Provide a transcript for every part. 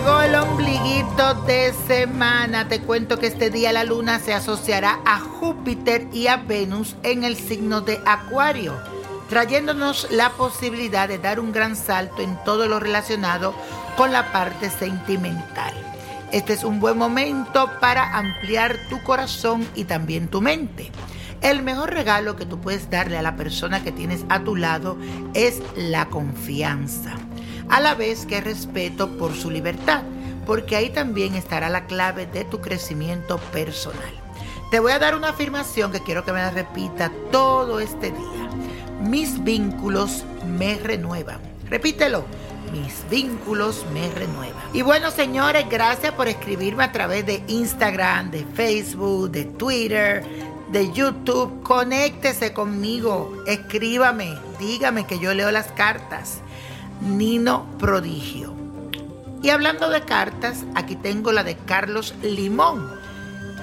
Llegó el ombliguito de semana. Te cuento que este día la luna se asociará a Júpiter y a Venus en el signo de Acuario, trayéndonos la posibilidad de dar un gran salto en todo lo relacionado con la parte sentimental. Este es un buen momento para ampliar tu corazón y también tu mente. El mejor regalo que tú puedes darle a la persona que tienes a tu lado es la confianza a la vez que respeto por su libertad, porque ahí también estará la clave de tu crecimiento personal. Te voy a dar una afirmación que quiero que me la repita todo este día. Mis vínculos me renuevan. Repítelo. Mis vínculos me renuevan. Y bueno, señores, gracias por escribirme a través de Instagram, de Facebook, de Twitter, de YouTube. Conéctese conmigo, escríbame, dígame que yo leo las cartas. Nino Prodigio. Y hablando de cartas, aquí tengo la de Carlos Limón,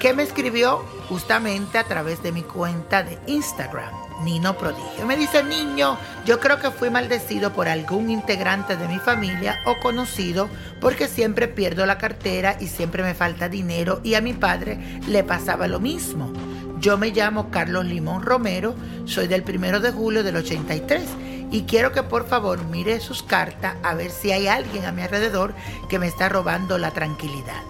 que me escribió justamente a través de mi cuenta de Instagram, Nino Prodigio. Me dice, niño, yo creo que fui maldecido por algún integrante de mi familia o conocido porque siempre pierdo la cartera y siempre me falta dinero y a mi padre le pasaba lo mismo. Yo me llamo Carlos Limón Romero, soy del primero de julio del 83 y quiero que por favor mire sus cartas a ver si hay alguien a mi alrededor que me está robando la tranquilidad.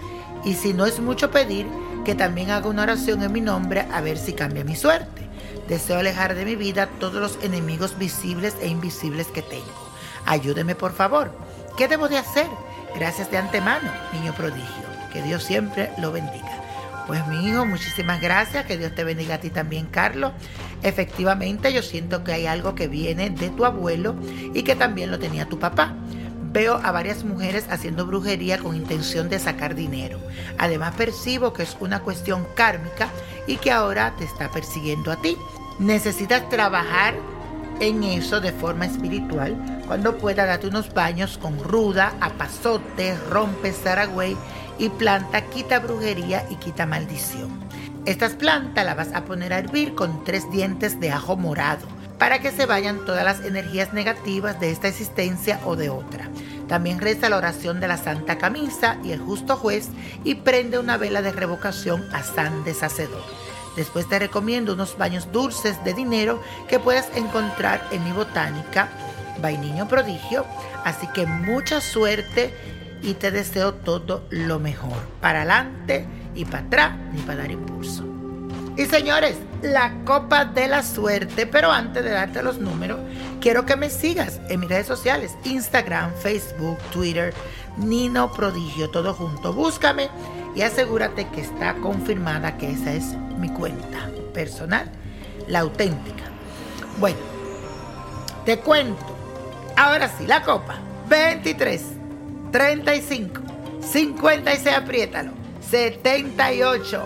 Y si no es mucho pedir, que también haga una oración en mi nombre a ver si cambia mi suerte. Deseo alejar de mi vida todos los enemigos visibles e invisibles que tengo. Ayúdeme por favor. ¿Qué debo de hacer? Gracias de antemano, niño prodigio. Que Dios siempre lo bendiga. Pues mi hijo, muchísimas gracias, que Dios te bendiga a ti también, Carlos. Efectivamente, yo siento que hay algo que viene de tu abuelo y que también lo tenía tu papá. Veo a varias mujeres haciendo brujería con intención de sacar dinero. Además percibo que es una cuestión kármica y que ahora te está persiguiendo a ti. Necesitas trabajar en eso de forma espiritual. Cuando pueda darte unos baños con ruda, apazote, rompe, zaragüey y planta quita brujería y quita maldición. Estas plantas las vas a poner a hervir con tres dientes de ajo morado para que se vayan todas las energías negativas de esta existencia o de otra. También reza la oración de la Santa Camisa y el justo juez y prende una vela de revocación a San Deshacedor. Después te recomiendo unos baños dulces de dinero que puedes encontrar en mi botánica, Vainiño Prodigio. Así que mucha suerte y te deseo todo lo mejor. Para adelante y para atrás ni para dar impulso. Y señores, la copa de la suerte. Pero antes de darte los números, quiero que me sigas en mis redes sociales: Instagram, Facebook, Twitter, Nino Prodigio, todo junto. Búscame y asegúrate que está confirmada que esa es mi cuenta personal, la auténtica. Bueno, te cuento. Ahora sí, la copa. 23, 35, 56, apriétalo. 78,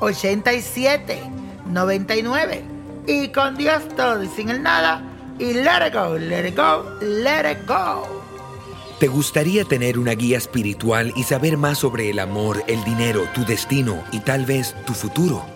87, 99. Y con Dios todo y sin el nada. Y let it go, let it go, let it go. ¿Te gustaría tener una guía espiritual y saber más sobre el amor, el dinero, tu destino y tal vez tu futuro?